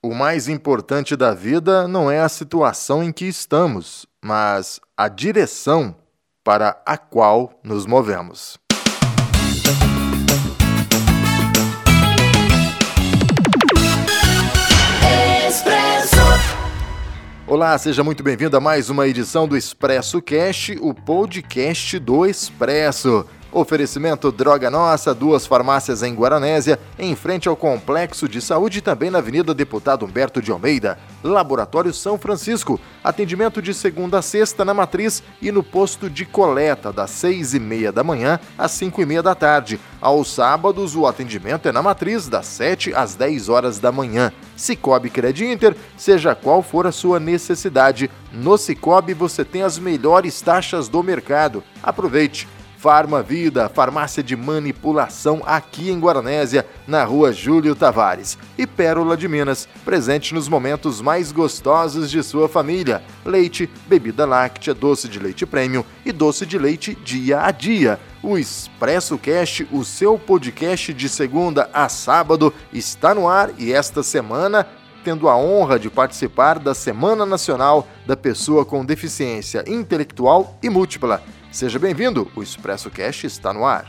O mais importante da vida não é a situação em que estamos, mas a direção para a qual nos movemos. Olá, seja muito bem-vindo a mais uma edição do Expresso Cast, o podcast do Expresso. Oferecimento Droga Nossa, duas farmácias em Guaranésia, em frente ao Complexo de Saúde e também na Avenida Deputado Humberto de Almeida. Laboratório São Francisco, atendimento de segunda a sexta na Matriz e no posto de coleta, das seis e meia da manhã às cinco e meia da tarde. Aos sábados, o atendimento é na Matriz, das sete às dez horas da manhã. Cicobi Inter, seja qual for a sua necessidade, no Cicobi você tem as melhores taxas do mercado. Aproveite! Farma Vida, farmácia de manipulação aqui em Guaranésia, na rua Júlio Tavares. E Pérola de Minas, presente nos momentos mais gostosos de sua família. Leite, bebida láctea, doce de leite prêmio e doce de leite dia a dia. O Expresso Cast, o seu podcast de segunda a sábado, está no ar e esta semana tendo a honra de participar da Semana Nacional da Pessoa com Deficiência Intelectual e Múltipla. Seja bem-vindo, o Expresso Cash está no ar.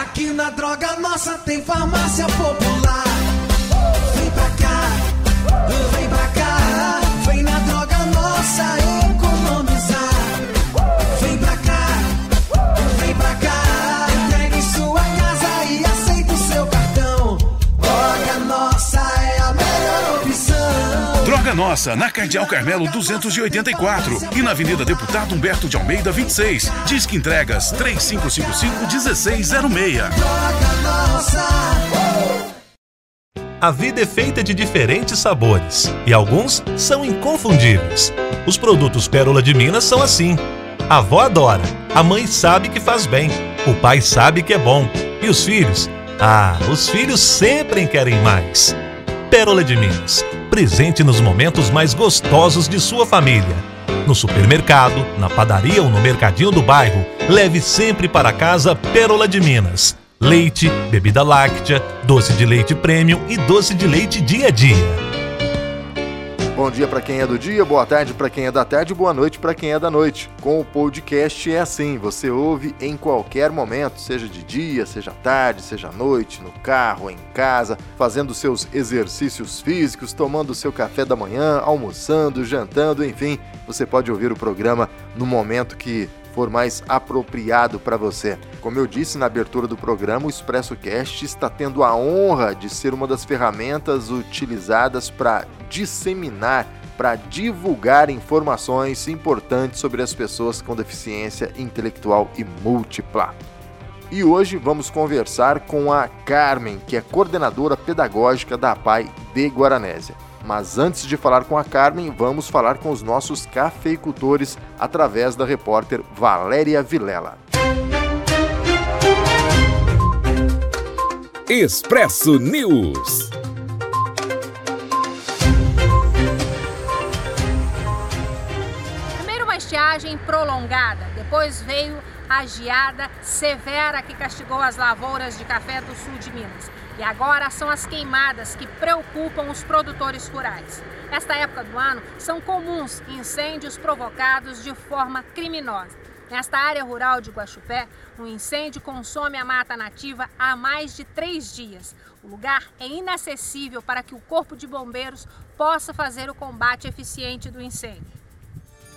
Aqui na Droga Nossa tem farmácia popular. Nossa, na Cardeal Carmelo 284 e na Avenida Deputado Humberto de Almeida 26. Disque entregas 3555-1606. Droga Nossa. A vida é feita de diferentes sabores e alguns são inconfundíveis. Os produtos Pérola de Minas são assim. A avó adora, a mãe sabe que faz bem, o pai sabe que é bom e os filhos? Ah, os filhos sempre querem mais. Pérola de Minas, presente nos momentos mais gostosos de sua família. No supermercado, na padaria ou no mercadinho do bairro, leve sempre para casa Pérola de Minas. Leite, bebida láctea, doce de leite premium e doce de leite dia a dia. Bom dia para quem é do dia, boa tarde para quem é da tarde, boa noite para quem é da noite. Com o podcast é assim, você ouve em qualquer momento, seja de dia, seja tarde, seja noite, no carro, em casa, fazendo seus exercícios físicos, tomando seu café da manhã, almoçando, jantando, enfim, você pode ouvir o programa no momento que for mais apropriado para você. Como eu disse na abertura do programa, o Expresso Cast está tendo a honra de ser uma das ferramentas utilizadas para disseminar, para divulgar informações importantes sobre as pessoas com deficiência intelectual e múltipla. E hoje vamos conversar com a Carmen, que é coordenadora pedagógica da APAI de Guaranésia. Mas antes de falar com a Carmen, vamos falar com os nossos cafeicultores através da repórter Valéria Vilela. Expresso News. Primeiro uma estiagem prolongada, depois veio a geada severa que castigou as lavouras de café do sul de Minas. E agora são as queimadas que preocupam os produtores rurais. Esta época do ano são comuns incêndios provocados de forma criminosa. Nesta área rural de Guaxupé, um incêndio consome a mata nativa há mais de três dias. O lugar é inacessível para que o Corpo de Bombeiros possa fazer o combate eficiente do incêndio.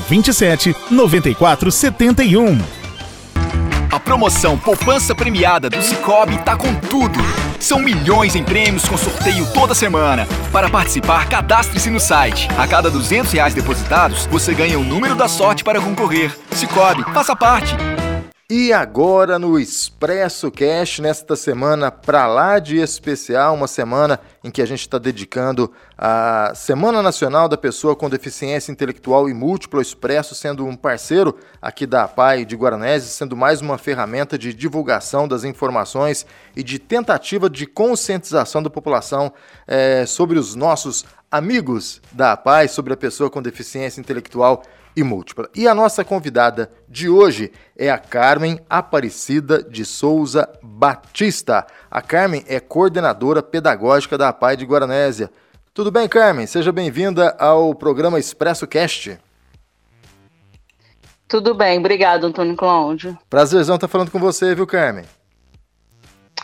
84 27 94 71. A promoção Poupança Premiada do Cicobi tá com tudo. São milhões em prêmios com sorteio toda semana. Para participar, cadastre-se no site. A cada 200 reais depositados, você ganha o número da sorte para concorrer. Cicobi, faça parte. E agora no Expresso Cash, nesta semana para lá de especial, uma semana em que a gente está dedicando a Semana Nacional da Pessoa com Deficiência Intelectual e Múltipla Expresso, sendo um parceiro aqui da APAI de Guaranese, sendo mais uma ferramenta de divulgação das informações e de tentativa de conscientização da população é, sobre os nossos amigos da APAI, sobre a pessoa com deficiência intelectual e e múltipla. E a nossa convidada de hoje é a Carmen Aparecida de Souza Batista. A Carmen é coordenadora pedagógica da APAI de Guaranésia. Tudo bem, Carmen? Seja bem-vinda ao programa Expresso Cast. Tudo bem, obrigado, Antônio Cláudio. Prazerzão estar falando com você, viu, Carmen?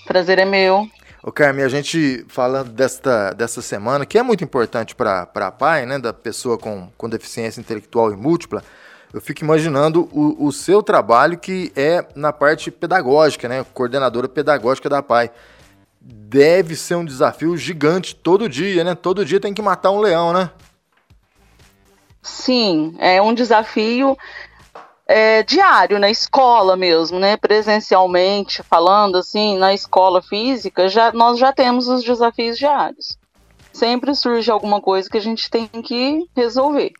Prazer é meu. Ô Carmen, a gente falando desta, dessa semana, que é muito importante para a PAI, né, da pessoa com, com deficiência intelectual e múltipla, eu fico imaginando o, o seu trabalho que é na parte pedagógica, né, coordenadora pedagógica da PAI. Deve ser um desafio gigante todo dia, né? Todo dia tem que matar um leão, né? Sim, é um desafio é, diário na escola mesmo, né? Presencialmente falando assim, na escola física, já nós já temos os desafios diários. Sempre surge alguma coisa que a gente tem que resolver.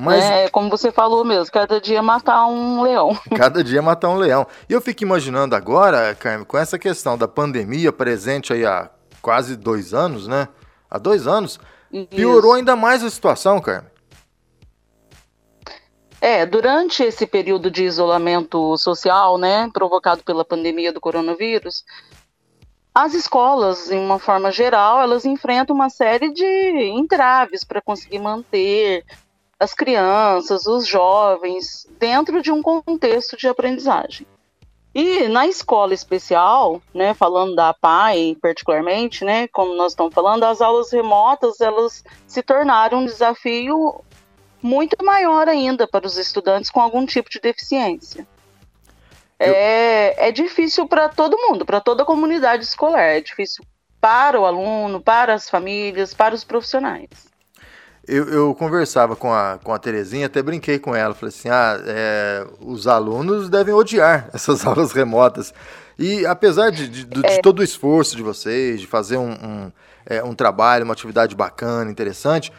Mas, é, como você falou mesmo, cada dia matar um leão. Cada dia matar um leão. E eu fico imaginando agora, Carmen, com essa questão da pandemia presente aí há quase dois anos, né? Há dois anos, Isso. piorou ainda mais a situação, Carmen. É, durante esse período de isolamento social, né, provocado pela pandemia do coronavírus, as escolas, em uma forma geral, elas enfrentam uma série de entraves para conseguir manter as crianças, os jovens, dentro de um contexto de aprendizagem. E na escola especial, né, falando da PAI particularmente, né, como nós estamos falando, as aulas remotas elas se tornaram um desafio muito maior ainda para os estudantes com algum tipo de deficiência. Eu... É, é difícil para todo mundo, para toda a comunidade escolar. É difícil para o aluno, para as famílias, para os profissionais. Eu, eu, conversava com a, com a Terezinha, até brinquei com ela, falei assim, ah, é, os alunos devem odiar essas aulas remotas. E apesar de, de, de, é. de todo o esforço de vocês, de fazer um, um, é, um trabalho, uma atividade bacana, interessante,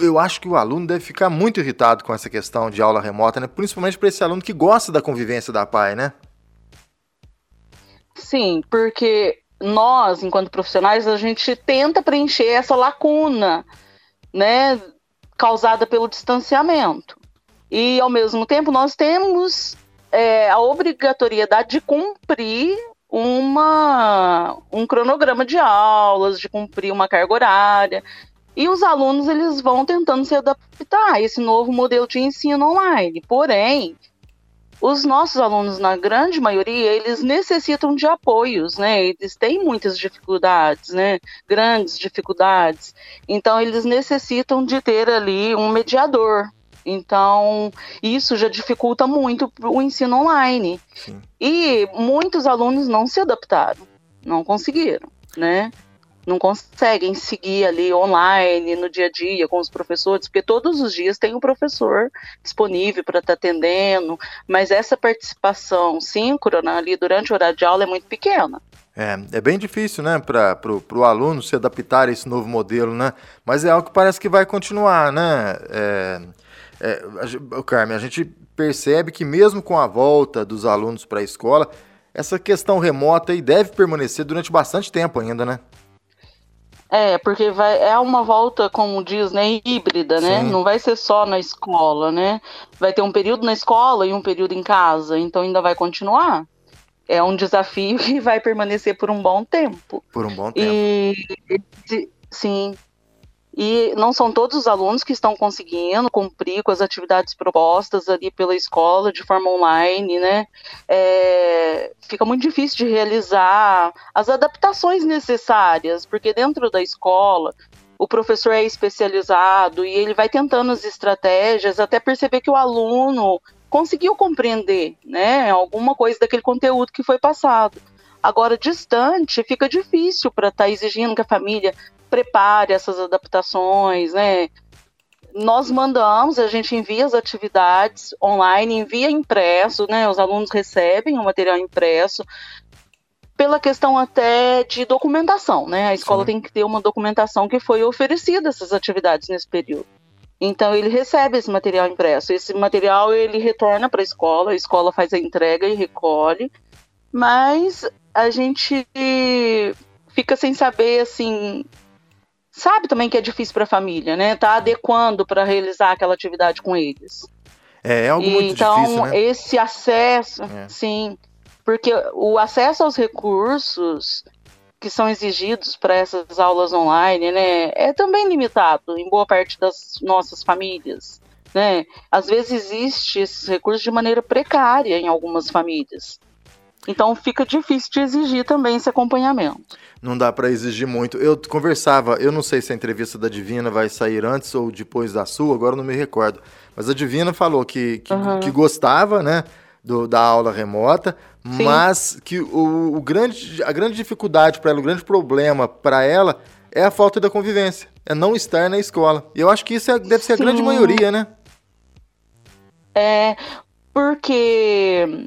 eu acho que o aluno deve ficar muito irritado com essa questão de aula remota, né? Principalmente para esse aluno que gosta da convivência da PAI, né? Sim, porque nós, enquanto profissionais, a gente tenta preencher essa lacuna, né, causada pelo distanciamento. E, ao mesmo tempo, nós temos é, a obrigatoriedade de cumprir uma, um cronograma de aulas, de cumprir uma carga horária. E os alunos eles vão tentando se adaptar a esse novo modelo de ensino online. Porém, os nossos alunos, na grande maioria, eles necessitam de apoios, né? Eles têm muitas dificuldades, né? Grandes dificuldades. Então, eles necessitam de ter ali um mediador. Então, isso já dificulta muito o ensino online. Sim. E muitos alunos não se adaptaram, não conseguiram, né? Não conseguem seguir ali online, no dia a dia, com os professores, porque todos os dias tem um professor disponível para estar tá atendendo, mas essa participação síncrona ali durante o horário de aula é muito pequena. É, é bem difícil, né, para o aluno se adaptar a esse novo modelo, né? Mas é algo que parece que vai continuar, né? É, é, a, Carmen, a gente percebe que mesmo com a volta dos alunos para a escola, essa questão remota aí deve permanecer durante bastante tempo ainda, né? É, porque vai, é uma volta, como diz, né, híbrida, né? Sim. Não vai ser só na escola, né? Vai ter um período na escola e um período em casa, então ainda vai continuar. É um desafio que vai permanecer por um bom tempo. Por um bom tempo. E, sim, e não são todos os alunos que estão conseguindo cumprir com as atividades propostas ali pela escola de forma online, né? É, fica muito difícil de realizar as adaptações necessárias, porque dentro da escola o professor é especializado e ele vai tentando as estratégias até perceber que o aluno conseguiu compreender, né, alguma coisa daquele conteúdo que foi passado. Agora, distante, fica difícil para estar tá exigindo que a família prepare essas adaptações, né? nós mandamos, a gente envia as atividades online, envia impresso, né? Os alunos recebem o material impresso pela questão até de documentação, né? A escola Sim. tem que ter uma documentação que foi oferecida essas atividades nesse período. Então ele recebe esse material impresso. Esse material ele retorna para a escola, a escola faz a entrega e recolhe, mas a gente fica sem saber assim sabe também que é difícil para a família, né? Tá adequando para realizar aquela atividade com eles. É, é algo muito então, difícil, né? esse acesso, é. sim, porque o acesso aos recursos que são exigidos para essas aulas online, né, é também limitado em boa parte das nossas famílias, né? Às vezes existe esses recursos de maneira precária em algumas famílias. Então fica difícil de exigir também esse acompanhamento. Não dá para exigir muito. Eu conversava, eu não sei se a entrevista da Divina vai sair antes ou depois da sua, agora não me recordo. Mas a Divina falou que, que, uhum. que gostava, né, do, da aula remota, Sim. mas que o, o, grande, a grande dificuldade para ela, o grande problema para ela é a falta da convivência, é não estar na escola. E eu acho que isso é, deve ser Sim. a grande maioria, né? É, porque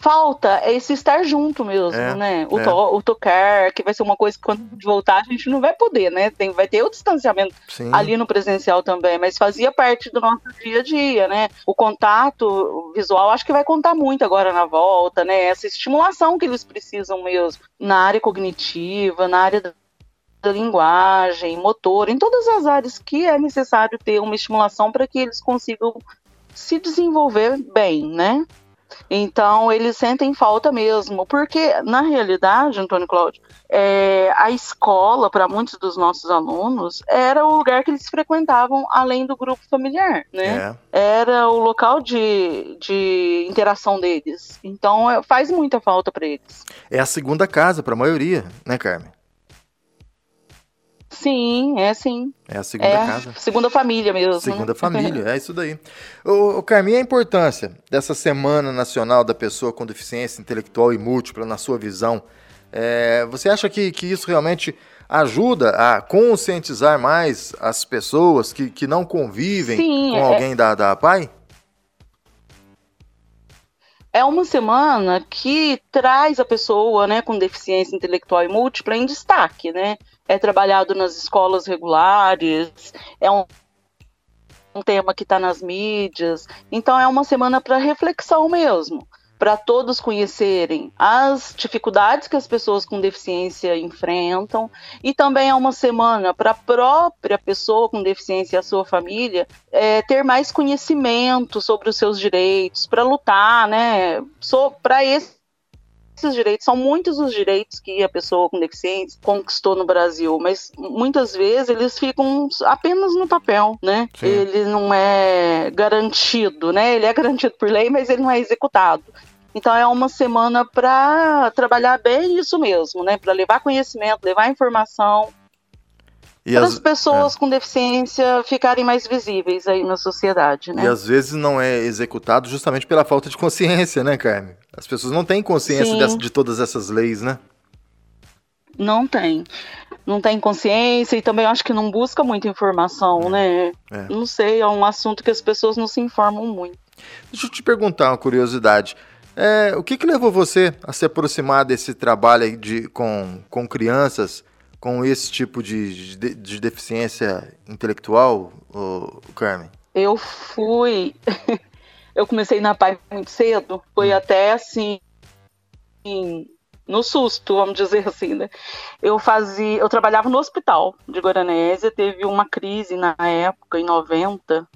falta esse estar junto mesmo, é, né? O, é. to, o, tocar, que vai ser uma coisa que quando voltar a gente não vai poder, né? Tem, vai ter o distanciamento Sim. ali no presencial também, mas fazia parte do nosso dia a dia, né? O contato visual acho que vai contar muito agora na volta, né? Essa estimulação que eles precisam mesmo na área cognitiva, na área da da linguagem, motor, em todas as áreas que é necessário ter uma estimulação para que eles consigam se desenvolver bem, né? Então, eles sentem falta mesmo, porque, na realidade, Antônio Cláudio, é, a escola, para muitos dos nossos alunos, era o lugar que eles frequentavam além do grupo familiar, né? É. Era o local de, de interação deles. Então, é, faz muita falta para eles. É a segunda casa para a maioria, né, Carmen? Sim, é sim. É a segunda é casa. Segunda família mesmo. Né? Segunda família, é isso daí. O, o Carminha, a importância dessa Semana Nacional da Pessoa com Deficiência Intelectual e Múltipla, na sua visão, é, você acha que, que isso realmente ajuda a conscientizar mais as pessoas que, que não convivem Sim, com é... alguém da, da PAI? É uma semana que traz a pessoa né, com deficiência intelectual e múltipla em destaque, né? É trabalhado nas escolas regulares, é um, um tema que está nas mídias. Então é uma semana para reflexão mesmo, para todos conhecerem as dificuldades que as pessoas com deficiência enfrentam e também é uma semana para a própria pessoa com deficiência e a sua família é, ter mais conhecimento sobre os seus direitos, para lutar, né, so, para esse esses direitos são muitos os direitos que a pessoa com deficiência conquistou no Brasil, mas muitas vezes eles ficam apenas no papel, né? Sim. Ele não é garantido, né? Ele é garantido por lei, mas ele não é executado. Então é uma semana para trabalhar bem isso mesmo, né? Para levar conhecimento, levar informação, para as, as pessoas é. com deficiência ficarem mais visíveis aí na sociedade, né? E às vezes não é executado justamente pela falta de consciência, né, Carmen? As pessoas não têm consciência dessa, de todas essas leis, né? Não tem. Não tem consciência e também acho que não busca muita informação, é. né? É. Não sei, é um assunto que as pessoas não se informam muito. Deixa eu te perguntar uma curiosidade. É, o que, que levou você a se aproximar desse trabalho de, com, com crianças com esse tipo de, de, de deficiência intelectual, ô, Carmen? Eu fui. eu comecei na PAI muito cedo, foi hum. até assim. No susto, vamos dizer assim, né? Eu fazia. Eu trabalhava no hospital de Guaranésia, teve uma crise na época, em 90,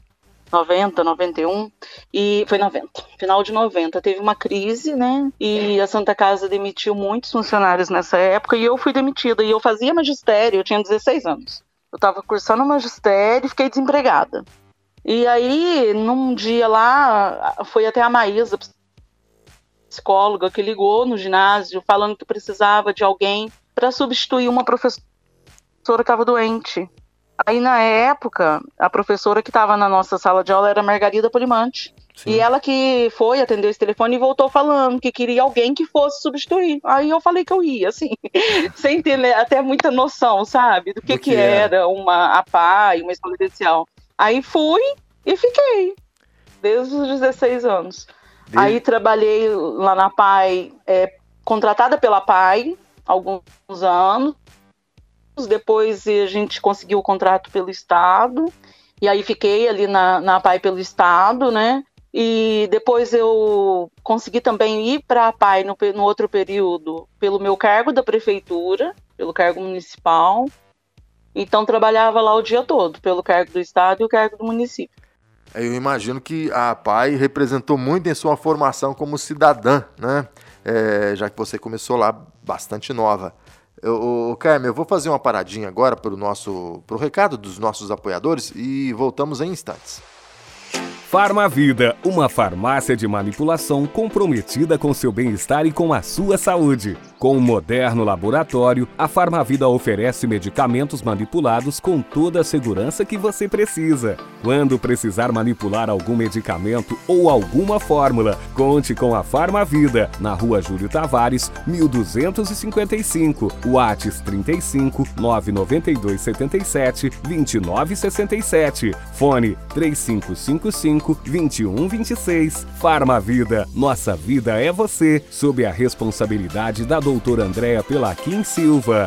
90, 91, e foi 90, final de 90, teve uma crise, né? E a Santa Casa demitiu muitos funcionários nessa época e eu fui demitida. E eu fazia magistério, eu tinha 16 anos. Eu estava cursando magistério e fiquei desempregada. E aí, num dia lá, foi até a Maísa, psicóloga, que ligou no ginásio falando que precisava de alguém para substituir uma professora que estava doente. Aí, na época, a professora que estava na nossa sala de aula era Margarida Polimante. Sim. E ela que foi, atendeu esse telefone e voltou falando que queria alguém que fosse substituir. Aí eu falei que eu ia, assim, sem ter né, até muita noção, sabe, do que, do que, que era uma APAI, uma escola especial. Aí fui e fiquei, desde os 16 anos. Desde... Aí trabalhei lá na PAI, é, contratada pela PAI, alguns anos. Depois a gente conseguiu o contrato pelo Estado. E aí fiquei ali na, na PAI pelo Estado, né? E depois eu consegui também ir para a PAI no, no outro período pelo meu cargo da prefeitura, pelo cargo municipal. Então trabalhava lá o dia todo, pelo cargo do estado e o cargo do município. Eu imagino que a PAI representou muito em sua formação como cidadã, né? É, já que você começou lá bastante nova. O Carmen, eu vou fazer uma paradinha agora para o nosso, pro recado dos nossos apoiadores e voltamos em instantes. Farmavida, uma farmácia de manipulação comprometida com seu bem-estar e com a sua saúde. Com um moderno laboratório, a Farmavida oferece medicamentos manipulados com toda a segurança que você precisa. Quando precisar manipular algum medicamento ou alguma fórmula, conte com a Farmavida, na rua Júlio Tavares, 1255, Whats 35 992 77 2967, fone 3555 2126. Farmavida, nossa vida é você, sob a responsabilidade da doutora doutora Andréa Pelaquim Silva.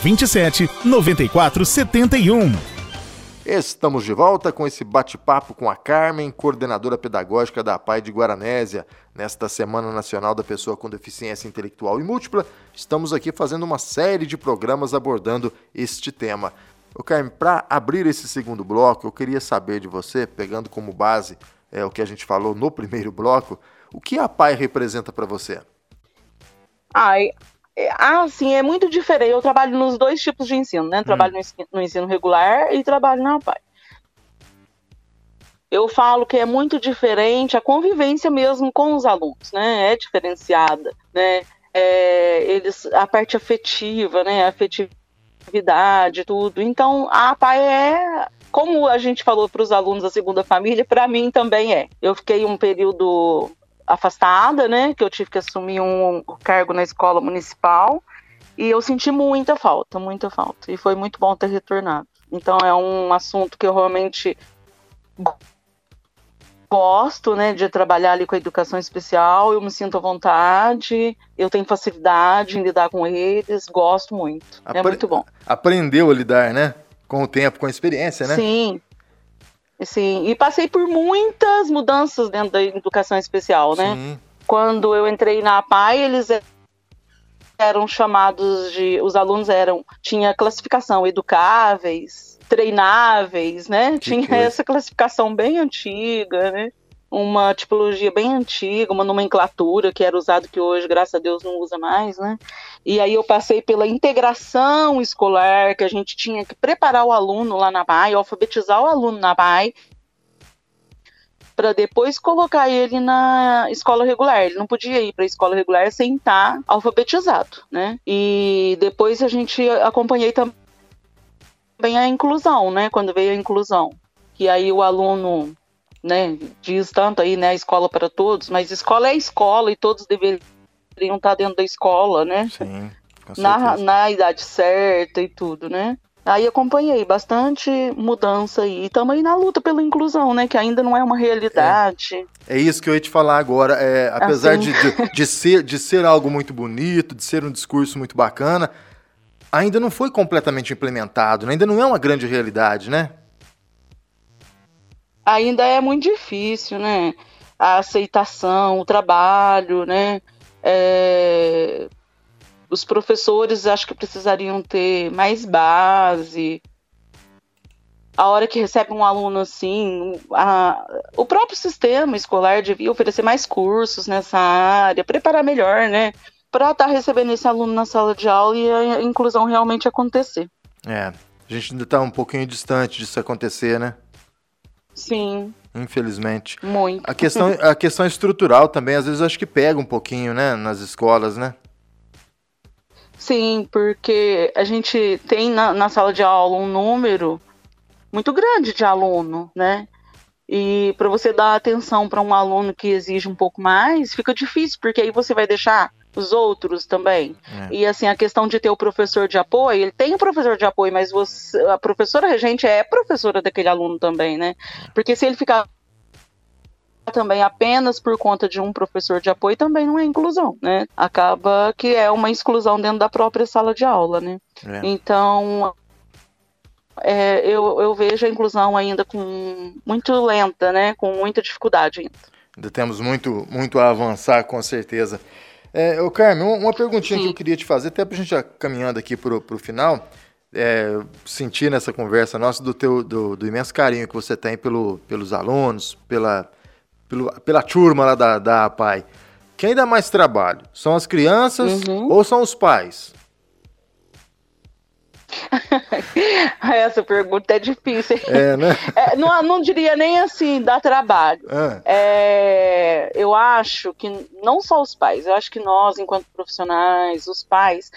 27 94 71. Estamos de volta com esse bate-papo com a Carmen, coordenadora pedagógica da PAI de Guaranésia. Nesta Semana Nacional da Pessoa com Deficiência Intelectual e Múltipla, estamos aqui fazendo uma série de programas abordando este tema. O Carmen, para abrir esse segundo bloco, eu queria saber de você, pegando como base é, o que a gente falou no primeiro bloco, o que a PAI representa para você? Ai, ah, sim, é muito diferente. Eu trabalho nos dois tipos de ensino, né? Trabalho hum. no, ensino regular e trabalho na PAI. Eu falo que é muito diferente a convivência mesmo com os alunos, né? É diferenciada, né? É, eles, a parte afetiva, né? A afetividade, tudo. Então, a PAI é como a gente falou para os alunos da segunda família, para mim também é. Eu fiquei um período afastada, né? Que eu tive que assumir um cargo na escola municipal. E eu senti muita falta, muita falta. E foi muito bom ter retornado. Então é um assunto que eu realmente gosto, né, de trabalhar ali com a educação especial. Eu me sinto à vontade, eu tenho facilidade em lidar com eles, gosto muito. Apre é muito bom. Aprendeu a lidar, né? Com o tempo, com a experiência, né? Sim, Assim, e passei por muitas mudanças dentro da educação especial, né? Sim. Quando eu entrei na APAI, eles eram chamados de. Os alunos eram. Tinha classificação educáveis, treináveis, né? Que tinha coisa. essa classificação bem antiga, né? Uma tipologia bem antiga, uma nomenclatura que era usado que hoje, graças a Deus, não usa mais, né? E aí eu passei pela integração escolar, que a gente tinha que preparar o aluno lá na BAI, alfabetizar o aluno na BAI, para depois colocar ele na escola regular. Ele não podia ir para a escola regular sem estar alfabetizado, né? E depois a gente acompanhei também a inclusão, né? Quando veio a inclusão, que aí o aluno né, diz tanto aí, né, escola para todos, mas escola é escola e todos deveriam estar dentro da escola, né? Sim, na, na idade certa e tudo, né? Aí acompanhei bastante mudança aí. E estamos aí na luta pela inclusão, né? Que ainda não é uma realidade. É, é isso que eu ia te falar agora. É, apesar assim. de, de, de, ser, de ser algo muito bonito, de ser um discurso muito bacana, ainda não foi completamente implementado, né? ainda não é uma grande realidade, né? Ainda é muito difícil, né? A aceitação, o trabalho, né? É... Os professores acho que precisariam ter mais base. A hora que recebe um aluno assim, a, o próprio sistema escolar devia oferecer mais cursos nessa área, preparar melhor, né? Para estar tá recebendo esse aluno na sala de aula e a inclusão realmente acontecer. É, a gente ainda está um pouquinho distante disso acontecer, né? Sim. Infelizmente. Muito. A questão, a questão estrutural também, às vezes, acho que pega um pouquinho, né, nas escolas, né? Sim, porque a gente tem na, na sala de aula um número muito grande de aluno, né? E para você dar atenção para um aluno que exige um pouco mais, fica difícil, porque aí você vai deixar os outros também. É. E assim, a questão de ter o professor de apoio, ele tem o professor de apoio, mas você, a professora regente é professora daquele aluno também, né? Porque se ele ficar também apenas por conta de um professor de apoio também não é inclusão, né? Acaba que é uma exclusão dentro da própria sala de aula, né? É. Então, é, eu, eu vejo a inclusão ainda com muito lenta, né? Com muita dificuldade ainda. Ainda temos muito, muito a avançar, com certeza. É, ô Carmen, uma perguntinha Sim. que eu queria te fazer, até para a gente já caminhando aqui para o final, é, sentir nessa conversa nossa do teu do, do, imenso carinho que você tem pelo, pelos alunos, pela, pelo, pela turma lá da, da APAI. Quem dá mais trabalho? São as crianças uhum. ou são os pais? Essa pergunta é difícil. É, né? É, não, não diria nem assim, dá trabalho. É. É, eu acho que não só os pais, eu acho que nós, enquanto profissionais, os pais,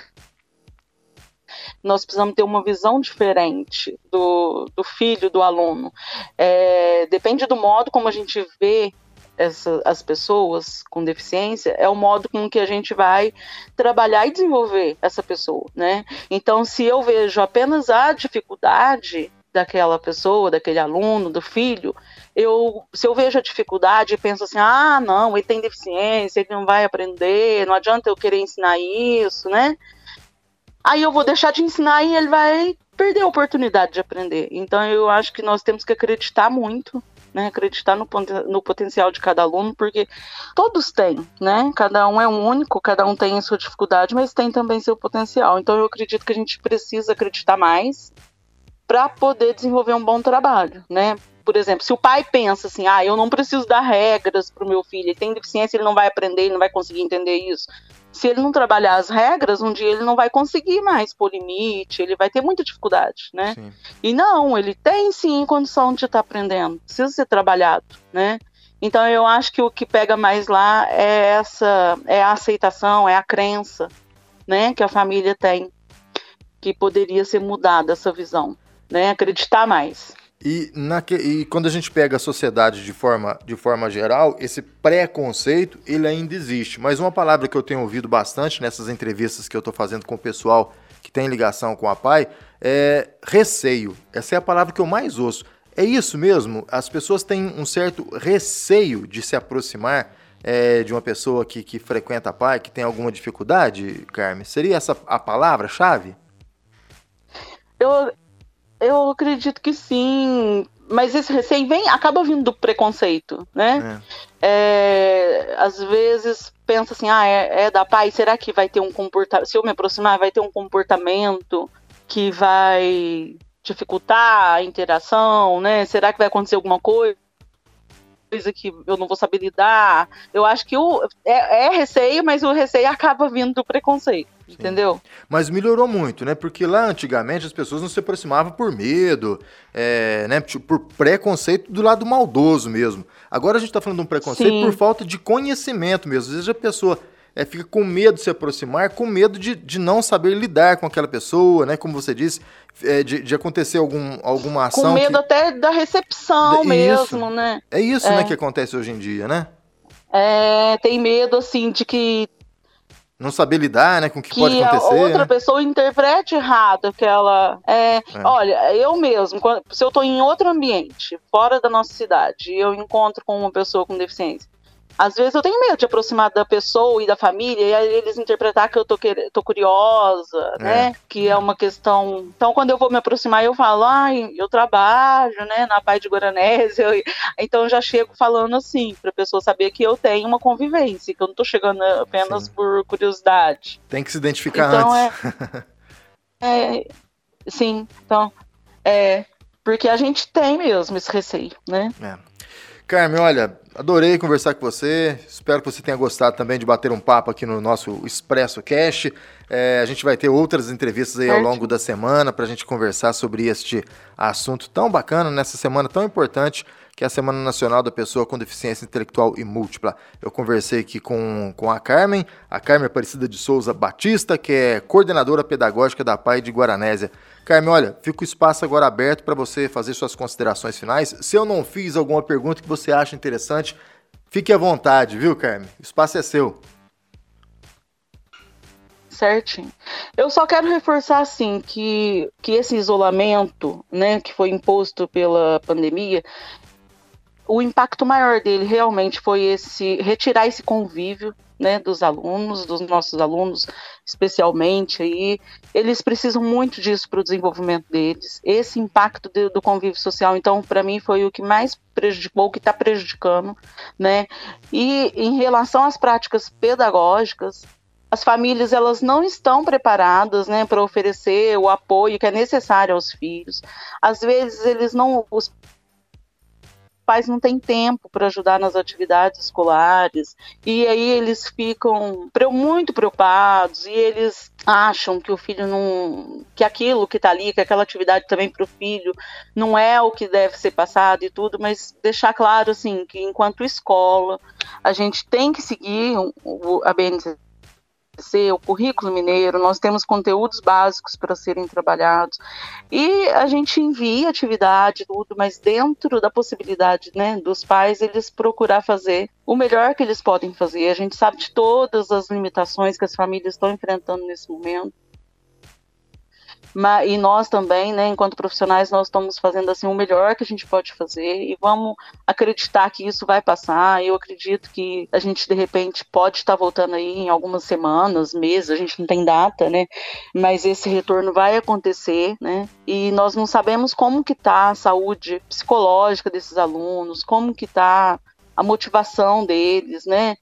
nós precisamos ter uma visão diferente do, do filho, do aluno. É, depende do modo como a gente vê essa, as pessoas com deficiência é o modo com que a gente vai trabalhar e desenvolver essa pessoa, né? Então, se eu vejo apenas a dificuldade daquela pessoa, daquele aluno, do filho, eu, se eu vejo a dificuldade e penso assim, ah, não, ele tem deficiência, ele não vai aprender, não adianta eu querer ensinar isso, né? Aí eu vou deixar de ensinar e ele vai perder a oportunidade de aprender. Então eu acho que nós temos que acreditar muito né, acreditar no, no potencial de cada aluno, porque todos têm, né? Cada um é um único, cada um tem a sua dificuldade, mas tem também seu potencial. Então eu acredito que a gente precisa acreditar mais para poder desenvolver um bom trabalho, né? Por exemplo, se o pai pensa assim, ah, eu não preciso dar regras para o meu filho, ele tem deficiência, ele não vai aprender, ele não vai conseguir entender isso se ele não trabalhar as regras, um dia ele não vai conseguir mais pôr limite, ele vai ter muita dificuldade, né? Sim. E não, ele tem sim condição de estar tá aprendendo, precisa ser trabalhado, né? Então eu acho que o que pega mais lá é essa, é a aceitação, é a crença, né, que a família tem, que poderia ser mudada essa visão, né? Acreditar mais. E, na, e quando a gente pega a sociedade de forma, de forma geral, esse preconceito ele ainda existe. Mas uma palavra que eu tenho ouvido bastante nessas entrevistas que eu estou fazendo com o pessoal que tem ligação com a PAI é receio. Essa é a palavra que eu mais ouço. É isso mesmo? As pessoas têm um certo receio de se aproximar é, de uma pessoa que, que frequenta a PAI, que tem alguma dificuldade, Carmen? Seria essa a palavra-chave? Eu, eu acredito que sim, mas esse receio vem, acaba vindo do preconceito, né? É. É, às vezes pensa assim, ah, é, é, da pai, será que vai ter um comportamento, se eu me aproximar, vai ter um comportamento que vai dificultar a interação, né? Será que vai acontecer alguma coisa? Coisa que eu não vou saber lidar. Eu acho que o, é, é receio, mas o receio acaba vindo do preconceito. Sim. Entendeu? Mas melhorou muito, né? Porque lá antigamente as pessoas não se aproximavam por medo, é, né? Tipo, por preconceito do lado maldoso mesmo. Agora a gente está falando de um preconceito Sim. por falta de conhecimento mesmo. Às vezes a pessoa é, fica com medo de se aproximar, com medo de, de não saber lidar com aquela pessoa, né? Como você disse, é, de, de acontecer algum, alguma ação. Com medo que... até da recepção de, mesmo, isso. né? É isso, né, é. né, que acontece hoje em dia, né? É, tem medo, assim, de que. Não saber lidar, né, com o que, que pode acontecer. Que outra né? pessoa interprete errado aquela. É, é. Olha, eu mesmo, quando, se eu estou em outro ambiente, fora da nossa cidade, e eu encontro com uma pessoa com deficiência, às vezes eu tenho medo de aproximar da pessoa e da família e aí eles interpretar que eu tô, quer... tô curiosa, é. né? Que é uma questão. Então, quando eu vou me aproximar, eu falo, ai, eu trabalho, né, na Pai de Guaranésia. Eu... Então, eu já chego falando assim, pra pessoa saber que eu tenho uma convivência, que eu não tô chegando apenas Sim. por curiosidade. Tem que se identificar então, antes. É... é... Sim, então. É. Porque a gente tem mesmo esse receio, né? É. Carmen, olha, adorei conversar com você. Espero que você tenha gostado também de bater um papo aqui no nosso Expresso Cash. É, a gente vai ter outras entrevistas aí ao longo da semana para a gente conversar sobre este assunto tão bacana nessa semana tão importante que é a Semana Nacional da Pessoa com Deficiência Intelectual e Múltipla. Eu conversei aqui com, com a Carmen, a Carmen Aparecida de Souza Batista, que é coordenadora pedagógica da PAI de Guaranésia. Carmen, olha, fica o espaço agora aberto para você fazer suas considerações finais. Se eu não fiz alguma pergunta que você acha interessante, fique à vontade, viu, Carmen? O espaço é seu. Certinho. Eu só quero reforçar assim que, que esse isolamento, né, que foi imposto pela pandemia, o impacto maior dele realmente foi esse retirar esse convívio né, dos alunos, dos nossos alunos, especialmente aí, eles precisam muito disso para o desenvolvimento deles. Esse impacto de, do convívio social, então, para mim foi o que mais prejudicou, o que está prejudicando, né? E em relação às práticas pedagógicas, as famílias elas não estão preparadas, né, para oferecer o apoio que é necessário aos filhos. Às vezes eles não, os pais não têm tempo para ajudar nas atividades escolares. E aí eles ficam muito preocupados e eles acham que o filho não que aquilo que está ali que aquela atividade também para o filho não é o que deve ser passado e tudo mas deixar claro assim que enquanto escola a gente tem que seguir a BNCC o currículo mineiro, nós temos conteúdos básicos para serem trabalhados e a gente envia atividade tudo, mas dentro da possibilidade, né, dos pais eles procurar fazer o melhor que eles podem fazer. A gente sabe de todas as limitações que as famílias estão enfrentando nesse momento mas, e nós também, né, enquanto profissionais, nós estamos fazendo assim o melhor que a gente pode fazer e vamos acreditar que isso vai passar. Eu acredito que a gente de repente pode estar voltando aí em algumas semanas, meses, a gente não tem data, né? Mas esse retorno vai acontecer, né? E nós não sabemos como que tá a saúde psicológica desses alunos, como que tá a motivação deles, né?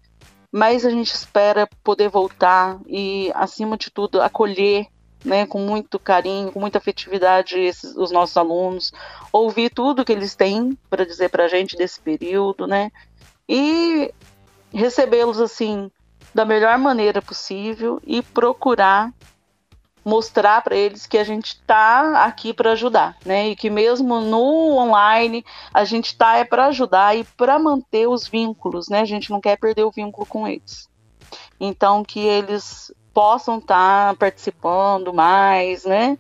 Mas a gente espera poder voltar e, acima de tudo, acolher né, com muito carinho, com muita afetividade esses, os nossos alunos, ouvir tudo que eles têm para dizer para a gente desse período, né, e recebê-los assim da melhor maneira possível e procurar mostrar para eles que a gente está aqui para ajudar, né? E que mesmo no online a gente está é para ajudar e para manter os vínculos, né? A gente não quer perder o vínculo com eles. Então que eles possam estar tá participando mais, né?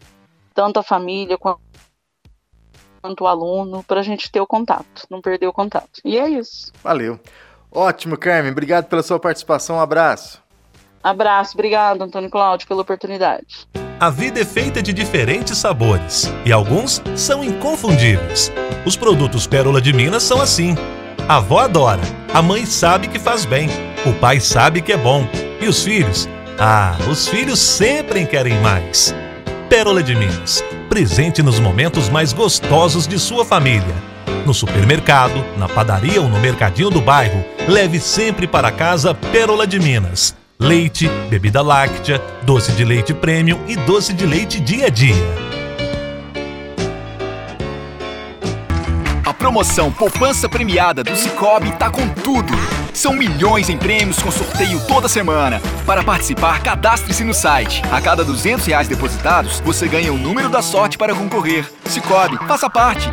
Tanto a família quanto o aluno, para a gente ter o contato, não perder o contato. E é isso. Valeu. Ótimo, Carmen. Obrigado pela sua participação. Um abraço. Abraço. Obrigado, Antônio Cláudio, pela oportunidade. A vida é feita de diferentes sabores e alguns são inconfundíveis. Os produtos Pérola de Minas são assim. A avó adora, a mãe sabe que faz bem, o pai sabe que é bom e os filhos ah, os filhos sempre querem mais. Pérola de Minas, presente nos momentos mais gostosos de sua família. No supermercado, na padaria ou no mercadinho do bairro, leve sempre para casa Pérola de Minas. Leite, bebida láctea, doce de leite premium e doce de leite dia a dia. Promoção Poupança Premiada do Cicobi tá com tudo. São milhões em prêmios com sorteio toda semana. Para participar, cadastre-se no site. A cada 200 reais depositados, você ganha o número da sorte para concorrer. Cicobi, faça parte.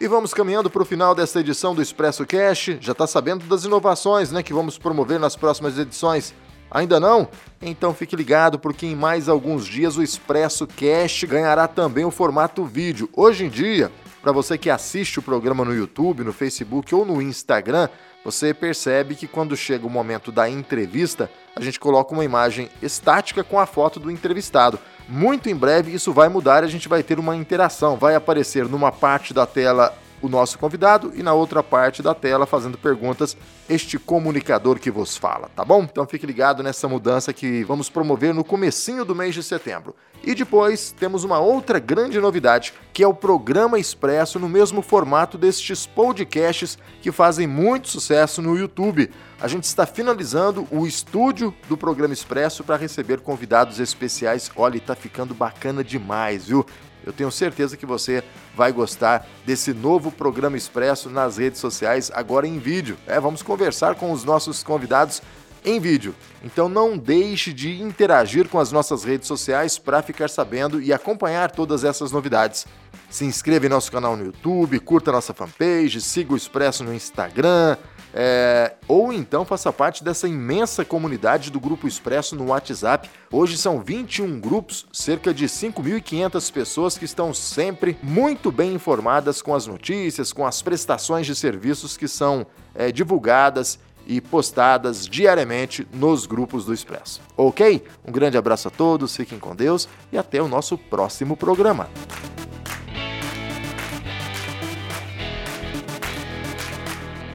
E vamos caminhando para o final desta edição do Expresso Cash. Já está sabendo das inovações né, que vamos promover nas próximas edições. Ainda não? Então fique ligado porque em mais alguns dias o Expresso Cash ganhará também o formato vídeo. Hoje em dia, para você que assiste o programa no YouTube, no Facebook ou no Instagram, você percebe que quando chega o momento da entrevista, a gente coloca uma imagem estática com a foto do entrevistado. Muito em breve isso vai mudar e a gente vai ter uma interação. Vai aparecer numa parte da tela o nosso convidado e na outra parte da tela fazendo perguntas este comunicador que vos fala, tá bom? Então fique ligado nessa mudança que vamos promover no comecinho do mês de setembro. E depois temos uma outra grande novidade, que é o programa Expresso no mesmo formato destes podcasts que fazem muito sucesso no YouTube. A gente está finalizando o estúdio do programa Expresso para receber convidados especiais. Olha, está ficando bacana demais, viu? Eu tenho certeza que você vai gostar desse novo programa Expresso nas redes sociais, agora em vídeo. É, vamos conversar com os nossos convidados em vídeo. Então não deixe de interagir com as nossas redes sociais para ficar sabendo e acompanhar todas essas novidades. Se inscreva em nosso canal no YouTube, curta nossa fanpage, siga o Expresso no Instagram, é, ou então faça parte dessa imensa comunidade do Grupo Expresso no WhatsApp. Hoje são 21 grupos, cerca de 5.500 pessoas que estão sempre muito bem informadas com as notícias, com as prestações de serviços que são é, divulgadas e postadas diariamente nos grupos do Expresso. Ok? Um grande abraço a todos, fiquem com Deus e até o nosso próximo programa.